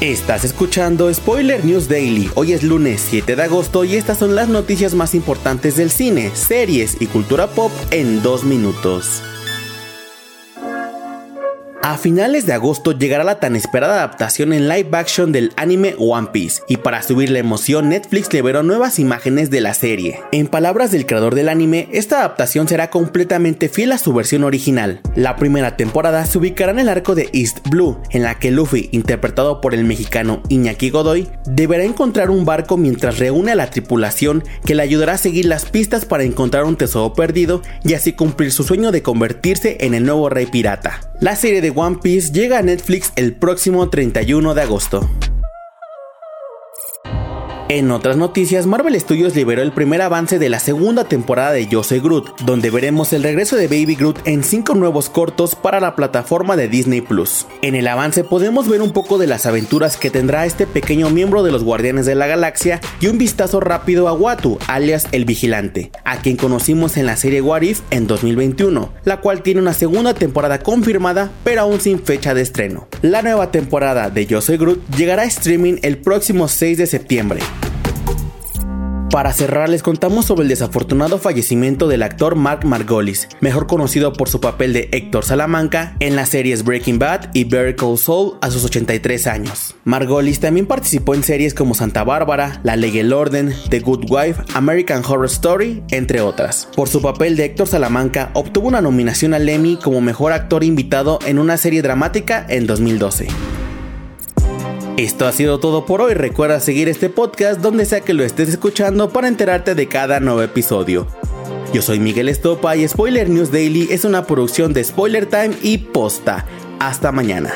Estás escuchando Spoiler News Daily. Hoy es lunes 7 de agosto y estas son las noticias más importantes del cine, series y cultura pop en dos minutos. A finales de agosto llegará la tan esperada adaptación en live action del anime One Piece, y para subir la emoción Netflix liberó nuevas imágenes de la serie. En palabras del creador del anime, esta adaptación será completamente fiel a su versión original. La primera temporada se ubicará en el arco de East Blue, en la que Luffy, interpretado por el mexicano Iñaki Godoy, deberá encontrar un barco mientras reúne a la tripulación que le ayudará a seguir las pistas para encontrar un tesoro perdido y así cumplir su sueño de convertirse en el nuevo rey pirata. La serie de One Piece llega a Netflix el próximo 31 de agosto. En otras noticias, Marvel Studios liberó el primer avance de la segunda temporada de Yo Soy Groot, donde veremos el regreso de Baby Groot en cinco nuevos cortos para la plataforma de Disney Plus. En el avance podemos ver un poco de las aventuras que tendrá este pequeño miembro de los Guardianes de la Galaxia y un vistazo rápido a Watu, alias el Vigilante, a quien conocimos en la serie What If en 2021, la cual tiene una segunda temporada confirmada, pero aún sin fecha de estreno. La nueva temporada de Yo Soy Groot llegará a streaming el próximo 6 de septiembre. Para cerrar, les contamos sobre el desafortunado fallecimiento del actor Mark Margolis, mejor conocido por su papel de Héctor Salamanca en las series Breaking Bad y Better Call Saul a sus 83 años. Margolis también participó en series como Santa Bárbara, La Ley y el Orden, The Good Wife, American Horror Story, entre otras. Por su papel de Héctor Salamanca, obtuvo una nominación al Emmy como mejor actor invitado en una serie dramática en 2012. Esto ha sido todo por hoy. Recuerda seguir este podcast donde sea que lo estés escuchando para enterarte de cada nuevo episodio. Yo soy Miguel Estopa y Spoiler News Daily es una producción de Spoiler Time y Posta. Hasta mañana.